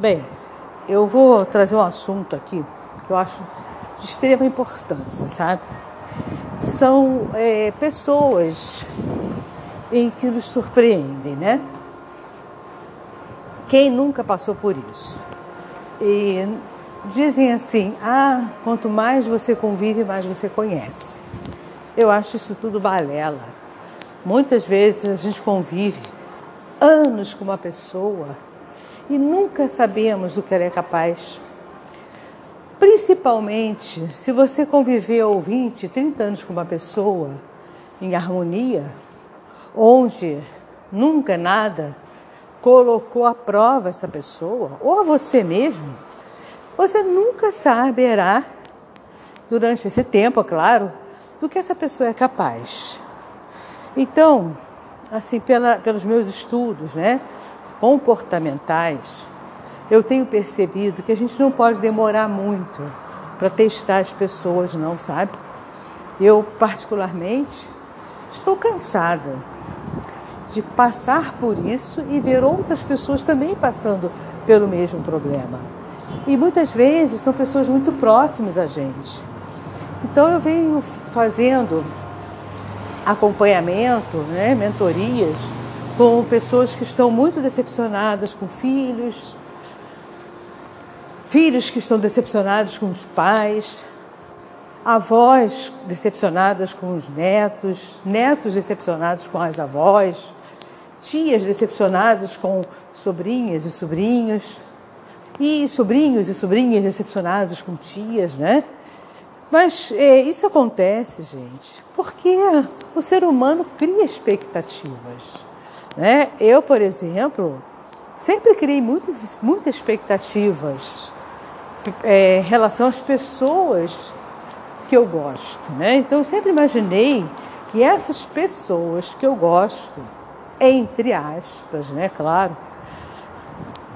Bem, eu vou trazer um assunto aqui que eu acho de extrema importância, sabe? São é, pessoas em que nos surpreendem, né? Quem nunca passou por isso? E dizem assim: ah, quanto mais você convive, mais você conhece. Eu acho isso tudo balela. Muitas vezes a gente convive anos com uma pessoa e nunca sabemos do que ela é capaz. Principalmente se você conviveu 20, 30 anos com uma pessoa em harmonia, onde nunca nada colocou à prova essa pessoa, ou a você mesmo, você nunca saberá, durante esse tempo, é claro, do que essa pessoa é capaz. Então, assim, pela, pelos meus estudos, né, comportamentais, eu tenho percebido que a gente não pode demorar muito para testar as pessoas, não, sabe? Eu, particularmente, estou cansada de passar por isso e ver outras pessoas também passando pelo mesmo problema. E muitas vezes são pessoas muito próximas a gente. Então eu venho fazendo acompanhamento, né, mentorias com pessoas que estão muito decepcionadas com filhos, filhos que estão decepcionados com os pais, avós decepcionadas com os netos, netos decepcionados com as avós, tias decepcionadas com sobrinhas e sobrinhos, e sobrinhos e sobrinhas decepcionados com tias, né? Mas é, isso acontece, gente, porque o ser humano cria expectativas. Né? Eu, por exemplo, sempre criei muitas, muitas expectativas é, em relação às pessoas que eu gosto. Né? Então, eu sempre imaginei que essas pessoas que eu gosto, entre aspas, né, claro,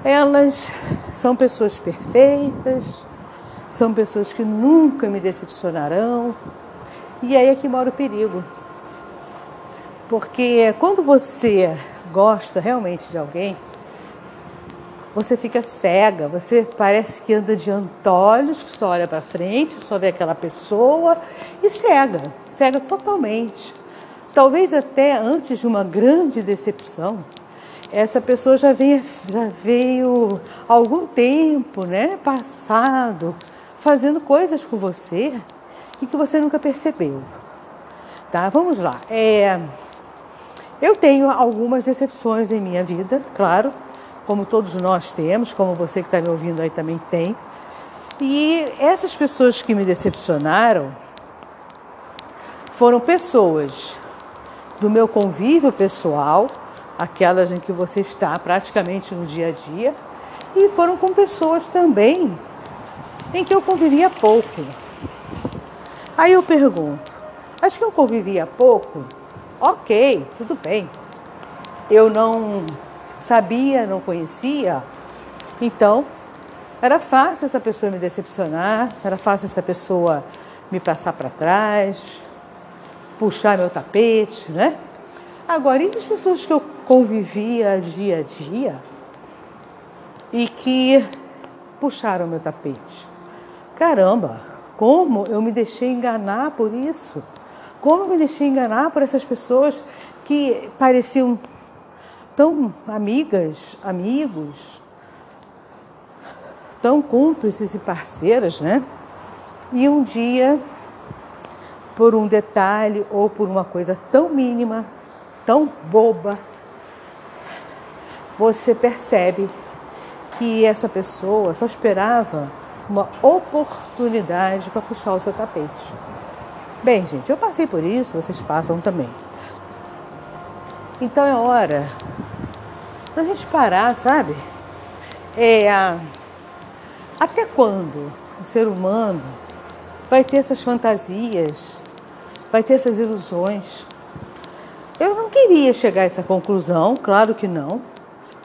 elas são pessoas perfeitas, são pessoas que nunca me decepcionarão. E aí é que mora o perigo. Porque quando você gosta realmente de alguém, você fica cega, você parece que anda de antolhos, que só olha para frente, só vê aquela pessoa e cega, cega totalmente. Talvez até antes de uma grande decepção, essa pessoa já, já veio algum tempo, né, passado, fazendo coisas com você e que você nunca percebeu. Tá? Vamos lá. É, eu tenho algumas decepções em minha vida, claro, como todos nós temos, como você que está me ouvindo aí também tem. E essas pessoas que me decepcionaram foram pessoas do meu convívio pessoal, aquelas em que você está praticamente no dia a dia, e foram com pessoas também em que eu convivia pouco. Aí eu pergunto: acho que eu convivia pouco? Ok, tudo bem. Eu não sabia, não conhecia, então era fácil essa pessoa me decepcionar, era fácil essa pessoa me passar para trás, puxar meu tapete, né? Agora, e as pessoas que eu convivia dia a dia e que puxaram meu tapete? Caramba, como eu me deixei enganar por isso? Como me deixei enganar por essas pessoas que pareciam tão amigas, amigos, tão cúmplices e parceiras, né? E um dia, por um detalhe ou por uma coisa tão mínima, tão boba, você percebe que essa pessoa só esperava uma oportunidade para puxar o seu tapete. Bem, gente, eu passei por isso, vocês passam também. Então é hora da gente parar, sabe? É, até quando o ser humano vai ter essas fantasias, vai ter essas ilusões? Eu não queria chegar a essa conclusão, claro que não.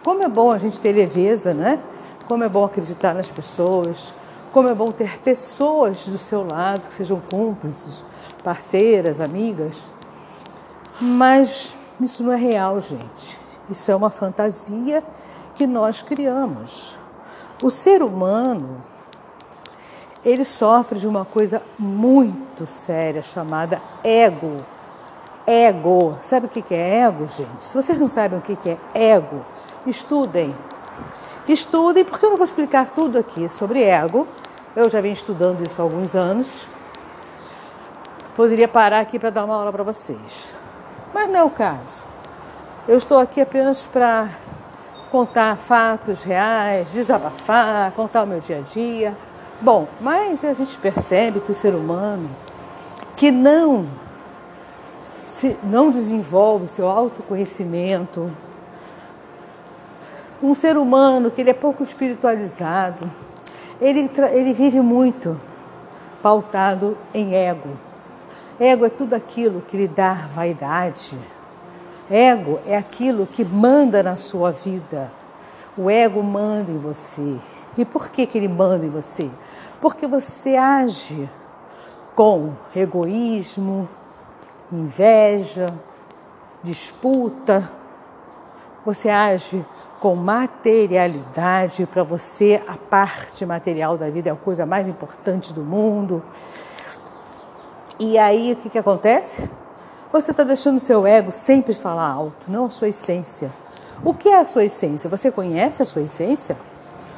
Como é bom a gente ter leveza, né? Como é bom acreditar nas pessoas, como é bom ter pessoas do seu lado que sejam cúmplices, parceiras, amigas. Mas isso não é real, gente. Isso é uma fantasia que nós criamos. O ser humano, ele sofre de uma coisa muito séria chamada ego. Ego. Sabe o que é ego, gente? Se vocês não sabem o que é ego, estudem. Estudem, porque eu não vou explicar tudo aqui sobre ego. Eu já venho estudando isso há alguns anos. Poderia parar aqui para dar uma aula para vocês. Mas não é o caso. Eu estou aqui apenas para contar fatos reais, desabafar, contar o meu dia a dia. Bom, mas a gente percebe que o ser humano que não se, não desenvolve seu autoconhecimento, um ser humano que ele é pouco espiritualizado, ele, ele vive muito pautado em ego. Ego é tudo aquilo que lhe dá vaidade. Ego é aquilo que manda na sua vida. O ego manda em você. E por que, que ele manda em você? Porque você age com egoísmo, inveja, disputa. Você age com materialidade. Para você, a parte material da vida é a coisa mais importante do mundo. E aí, o que, que acontece? Você está deixando o seu ego sempre falar alto, não a sua essência. O que é a sua essência? Você conhece a sua essência?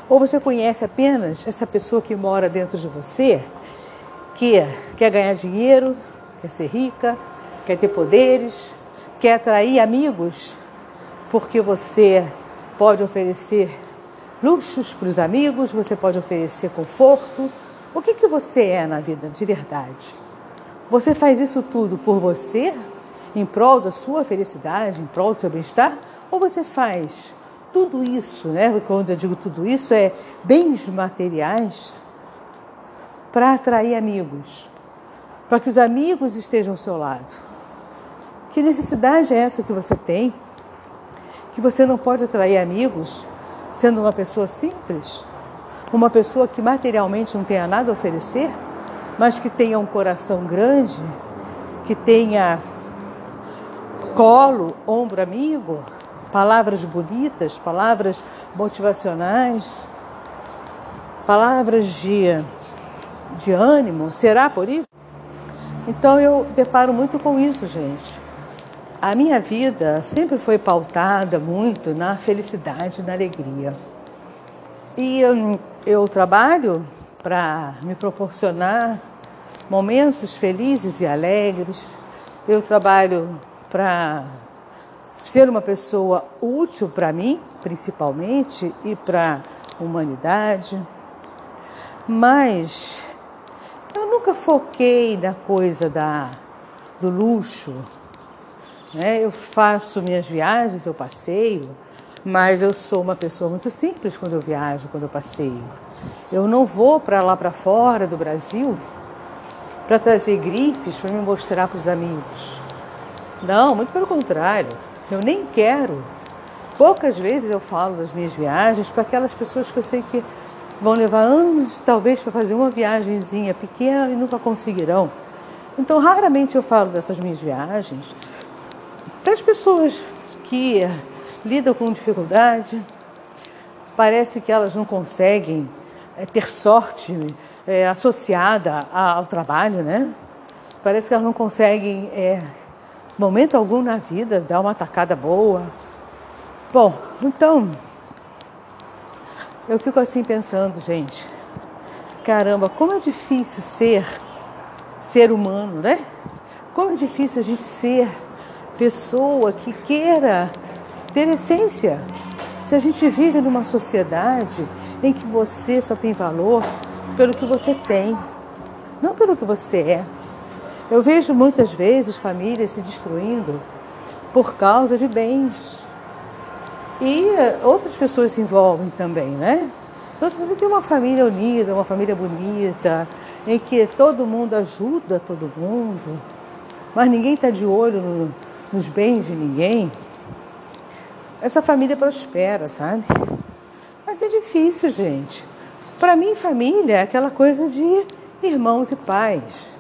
Ou você conhece apenas essa pessoa que mora dentro de você, que quer ganhar dinheiro, quer ser rica, quer ter poderes, quer atrair amigos, porque você pode oferecer luxos para os amigos, você pode oferecer conforto. O que, que você é na vida de verdade? Você faz isso tudo por você, em prol da sua felicidade, em prol do seu bem-estar? Ou você faz tudo isso, né? Quando eu digo tudo isso, é bens materiais para atrair amigos, para que os amigos estejam ao seu lado. Que necessidade é essa que você tem? Que você não pode atrair amigos sendo uma pessoa simples? Uma pessoa que materialmente não tenha nada a oferecer, mas que tenha um coração grande, que tenha colo, ombro amigo, palavras bonitas, palavras motivacionais, palavras de, de ânimo. Será por isso? Então eu deparo muito com isso, gente. A minha vida sempre foi pautada muito na felicidade, na alegria. E eu, eu trabalho para me proporcionar momentos felizes e alegres. Eu trabalho para ser uma pessoa útil para mim, principalmente, e para a humanidade. Mas eu nunca foquei na coisa da, do luxo, né? Eu faço minhas viagens, eu passeio, mas eu sou uma pessoa muito simples quando eu viajo, quando eu passeio. Eu não vou para lá para fora do Brasil para trazer grifes para me mostrar para os amigos. Não, muito pelo contrário. Eu nem quero. Poucas vezes eu falo das minhas viagens para aquelas pessoas que eu sei que vão levar anos, talvez, para fazer uma viagemzinha pequena e nunca conseguirão. Então, raramente eu falo dessas minhas viagens para as pessoas que lidam com dificuldade, parece que elas não conseguem é, ter sorte é, associada ao trabalho, né? Parece que elas não conseguem, é, momento algum na vida, dar uma tacada boa. Bom, então, eu fico assim pensando, gente, caramba, como é difícil ser ser humano, né? Como é difícil a gente ser pessoa que queira ter essência. Se a gente vive numa sociedade em que você só tem valor pelo que você tem, não pelo que você é. Eu vejo muitas vezes famílias se destruindo por causa de bens. E outras pessoas se envolvem também, né? Então, se você tem uma família unida, uma família bonita, em que todo mundo ajuda todo mundo, mas ninguém está de olho no, nos bens de ninguém, essa família prospera, sabe? Mas é difícil, gente. Para mim, família é aquela coisa de irmãos e pais.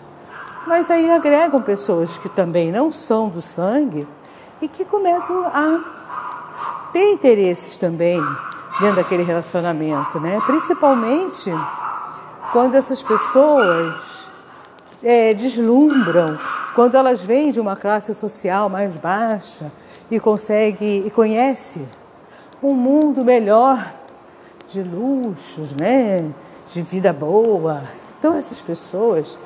Mas aí agregam pessoas que também não são do sangue e que começam a ter interesses também dentro daquele relacionamento, né? Principalmente quando essas pessoas é, deslumbram, quando elas vêm de uma classe social mais baixa e consegue e conhece um mundo melhor de luxos, né? De vida boa. Então essas pessoas,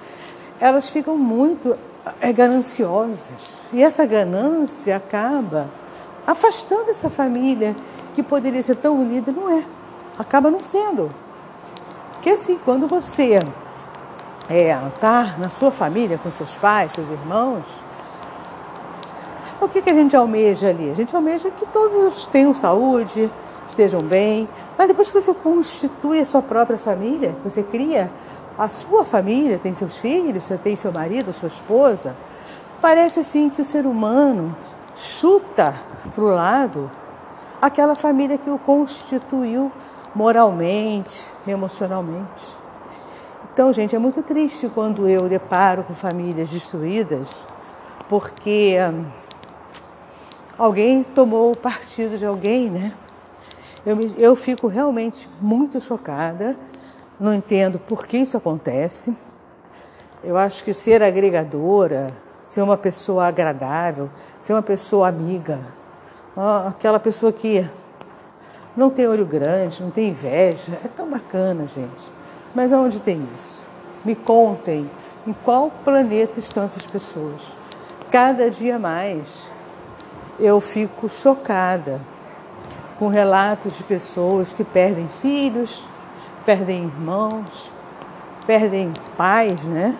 elas ficam muito é, gananciosas. E essa ganância acaba afastando essa família que poderia ser tão unida, não é. Acaba não sendo. Porque assim, quando você é, tá na sua família, com seus pais, seus irmãos, o que, que a gente almeja ali? A gente almeja que todos tenham saúde, estejam bem, mas depois que você constitui a sua própria família, você cria a sua família, tem seus filhos, você tem seu marido, sua esposa, parece assim que o ser humano chuta para o lado aquela família que o constituiu moralmente, emocionalmente. Então, gente, é muito triste quando eu deparo com famílias destruídas, porque hum, alguém tomou o partido de alguém, né? Eu, eu fico realmente muito chocada, não entendo por que isso acontece. Eu acho que ser agregadora, ser uma pessoa agradável, ser uma pessoa amiga, aquela pessoa que não tem olho grande, não tem inveja. É tão bacana, gente. Mas aonde tem isso? Me contem em qual planeta estão essas pessoas. Cada dia mais eu fico chocada com relatos de pessoas que perdem filhos, perdem irmãos, perdem pais, né?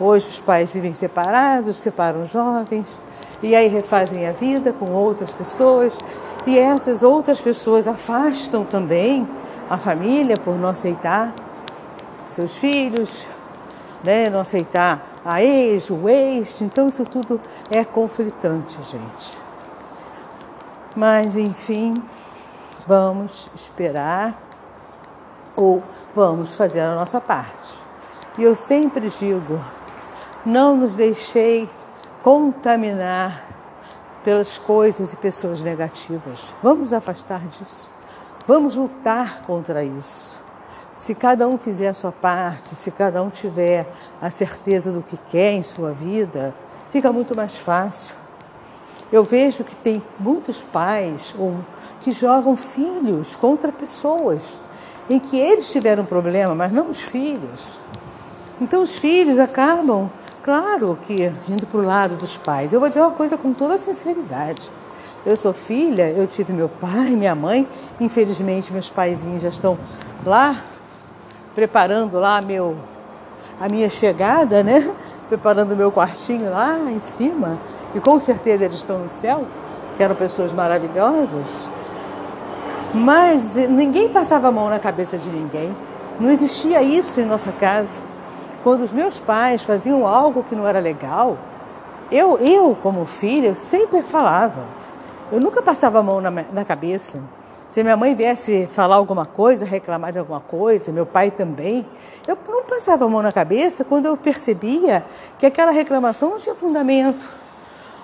Hoje os pais vivem separados, separam jovens e aí refazem a vida com outras pessoas e essas outras pessoas afastam também a família por não aceitar seus filhos, né? não aceitar a ex, o ex. Então isso tudo é conflitante, gente. Mas enfim, vamos esperar ou vamos fazer a nossa parte. E eu sempre digo, não nos deixei contaminar pelas coisas e pessoas negativas. Vamos afastar disso. Vamos lutar contra isso. Se cada um fizer a sua parte, se cada um tiver a certeza do que quer em sua vida, fica muito mais fácil. Eu vejo que tem muitos pais que jogam filhos contra pessoas em que eles tiveram problema, mas não os filhos. Então os filhos acabam Claro que indo para o lado dos pais. Eu vou dizer uma coisa com toda sinceridade. Eu sou filha, eu tive meu pai, minha mãe. Infelizmente, meus paizinhos já estão lá, preparando lá meu, a minha chegada, né? Preparando o meu quartinho lá em cima, que com certeza eles estão no céu, que eram pessoas maravilhosas. Mas ninguém passava a mão na cabeça de ninguém. Não existia isso em nossa casa. Quando os meus pais faziam algo que não era legal, eu, eu como filha, eu sempre falava. Eu nunca passava a mão na, na cabeça. Se minha mãe viesse falar alguma coisa, reclamar de alguma coisa, meu pai também, eu não passava a mão na cabeça quando eu percebia que aquela reclamação não tinha fundamento.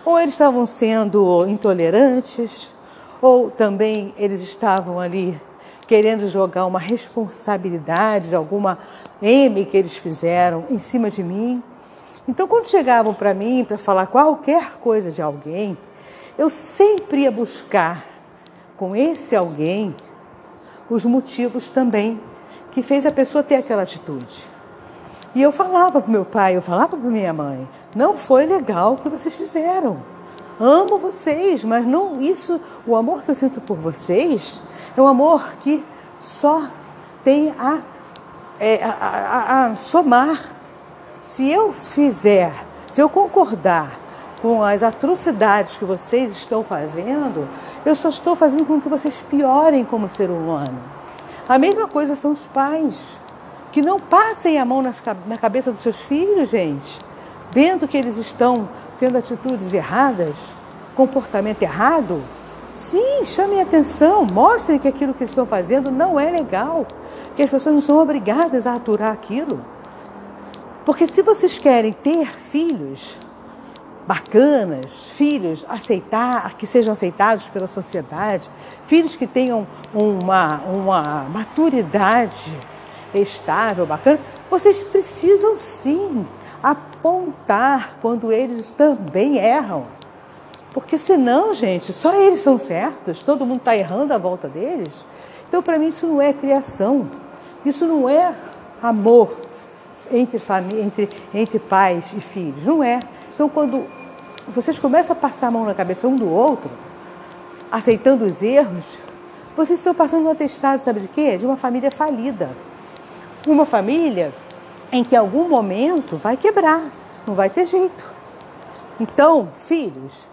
Ou eles estavam sendo intolerantes, ou também eles estavam ali querendo jogar uma responsabilidade de alguma M que eles fizeram em cima de mim. Então, quando chegavam para mim para falar qualquer coisa de alguém, eu sempre ia buscar com esse alguém os motivos também que fez a pessoa ter aquela atitude. E eu falava para meu pai, eu falava para minha mãe, não foi legal o que vocês fizeram. Amo vocês, mas não isso, o amor que eu sinto por vocês é um amor que só tem a, é, a, a, a somar. Se eu fizer, se eu concordar com as atrocidades que vocês estão fazendo, eu só estou fazendo com que vocês piorem como ser humano. A mesma coisa são os pais, que não passem a mão nas, na cabeça dos seus filhos, gente, vendo que eles estão tendo atitudes erradas, comportamento errado, sim, chamem atenção, mostrem que aquilo que eles estão fazendo não é legal, que as pessoas não são obrigadas a aturar aquilo. Porque se vocês querem ter filhos bacanas, filhos aceitar, que sejam aceitados pela sociedade, filhos que tenham uma, uma maturidade estável, bacana, vocês precisam sim apontar quando eles também erram. Porque senão, gente, só eles são certos, todo mundo está errando à volta deles. Então, para mim, isso não é criação, isso não é amor entre, entre, entre pais e filhos, não é. Então, quando vocês começam a passar a mão na cabeça um do outro, aceitando os erros, vocês estão passando um atestado, sabe de quê? De uma família falida. Uma família em que algum momento vai quebrar, não vai ter jeito. Então, filhos,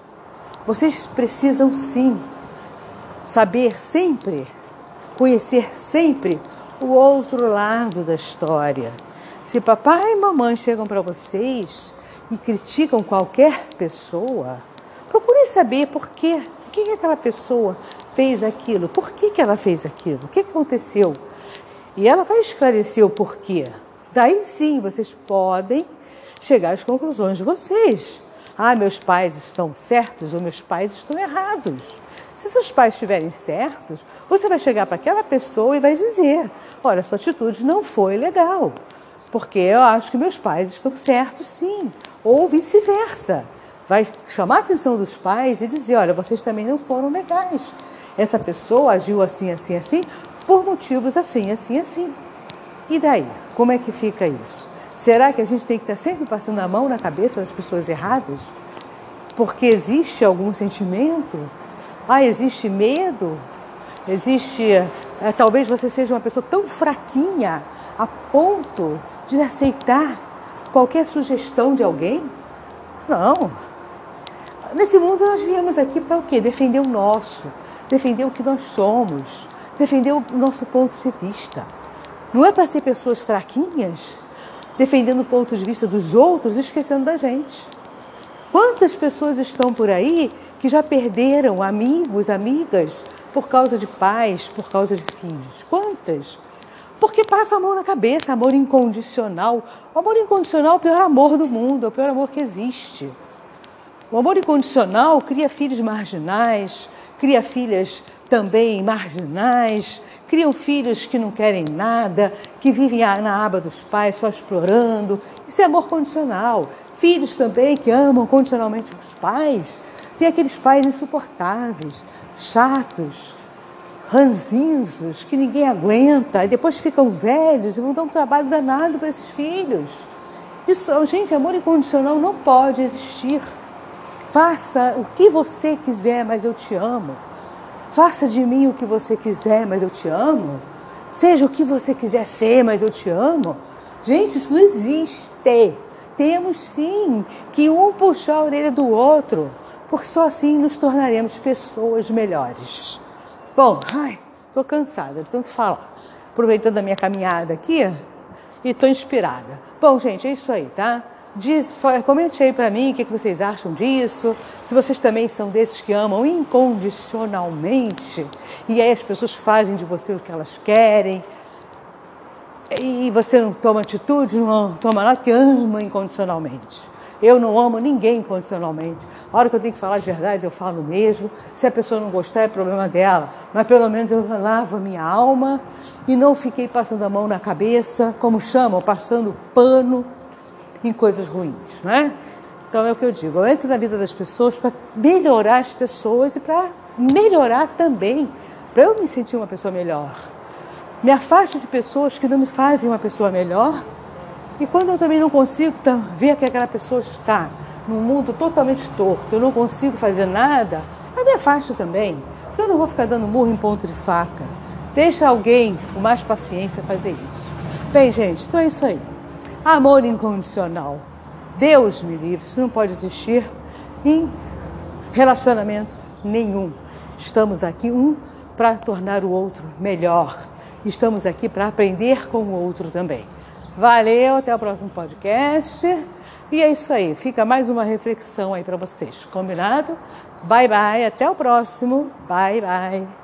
vocês precisam sim saber sempre, conhecer sempre o outro lado da história. Se papai e mamãe chegam para vocês e criticam qualquer pessoa, procurem saber por quê. Por que aquela pessoa fez aquilo? Por que, que ela fez aquilo? O que aconteceu? E ela vai esclarecer o porquê. Daí sim vocês podem chegar às conclusões de vocês. Ah, meus pais estão certos ou meus pais estão errados. Se seus pais estiverem certos, você vai chegar para aquela pessoa e vai dizer: Olha, sua atitude não foi legal, porque eu acho que meus pais estão certos sim. Ou vice-versa. Vai chamar a atenção dos pais e dizer: Olha, vocês também não foram legais. Essa pessoa agiu assim, assim, assim, por motivos assim, assim, assim. E daí? Como é que fica isso? Será que a gente tem que estar sempre passando a mão na cabeça das pessoas erradas? Porque existe algum sentimento? Ah, existe medo? Existe. É, talvez você seja uma pessoa tão fraquinha a ponto de aceitar qualquer sugestão de alguém? Não. Nesse mundo nós viemos aqui para o quê? Defender o nosso, defender o que nós somos, defender o nosso ponto de vista. Não é para ser pessoas fraquinhas defendendo o ponto de vista dos outros, esquecendo da gente. Quantas pessoas estão por aí que já perderam amigos, amigas, por causa de pais, por causa de filhos? Quantas? Porque passa a mão na cabeça, amor incondicional. O amor incondicional é o pior amor do mundo, é o pior amor que existe. O amor incondicional cria filhos marginais, cria filhas também marginais, criam filhos que não querem nada, que vivem na aba dos pais só explorando. Isso é amor condicional. Filhos também que amam condicionalmente os pais. Tem aqueles pais insuportáveis, chatos, ranzinzos, que ninguém aguenta, e depois ficam velhos e vão dar um trabalho danado para esses filhos. Isso, gente, amor incondicional não pode existir. Faça o que você quiser, mas eu te amo. Faça de mim o que você quiser, mas eu te amo. Seja o que você quiser ser, mas eu te amo. Gente, isso não existe. Temos sim que um puxar a orelha do outro, porque só assim nos tornaremos pessoas melhores. Bom, ai, tô cansada de tanto falar. Aproveitando a minha caminhada aqui e estou inspirada. Bom, gente, é isso aí, tá? Diz, comente aí para mim o que, que vocês acham disso. Se vocês também são desses que amam incondicionalmente e aí as pessoas fazem de você o que elas querem e você não toma atitude, não toma nada, que ama incondicionalmente. Eu não amo ninguém incondicionalmente. A hora que eu tenho que falar de verdade, eu falo mesmo. Se a pessoa não gostar, é problema dela. Mas pelo menos eu lavo a minha alma e não fiquei passando a mão na cabeça, como chamam, passando pano em coisas ruins, né? Então é o que eu digo, eu entro na vida das pessoas para melhorar as pessoas e para melhorar também, para eu me sentir uma pessoa melhor. Me afasto de pessoas que não me fazem uma pessoa melhor e quando eu também não consigo ver que aquela pessoa está num mundo totalmente torto, eu não consigo fazer nada, eu me afasto também. Eu não vou ficar dando murro em ponto de faca. Deixa alguém com mais paciência fazer isso. Bem, gente, então é isso aí. Amor incondicional. Deus me livre, isso não pode existir em relacionamento nenhum. Estamos aqui um para tornar o outro melhor. Estamos aqui para aprender com o outro também. Valeu, até o próximo podcast. E é isso aí, fica mais uma reflexão aí para vocês. Combinado? Bye bye, até o próximo. Bye bye.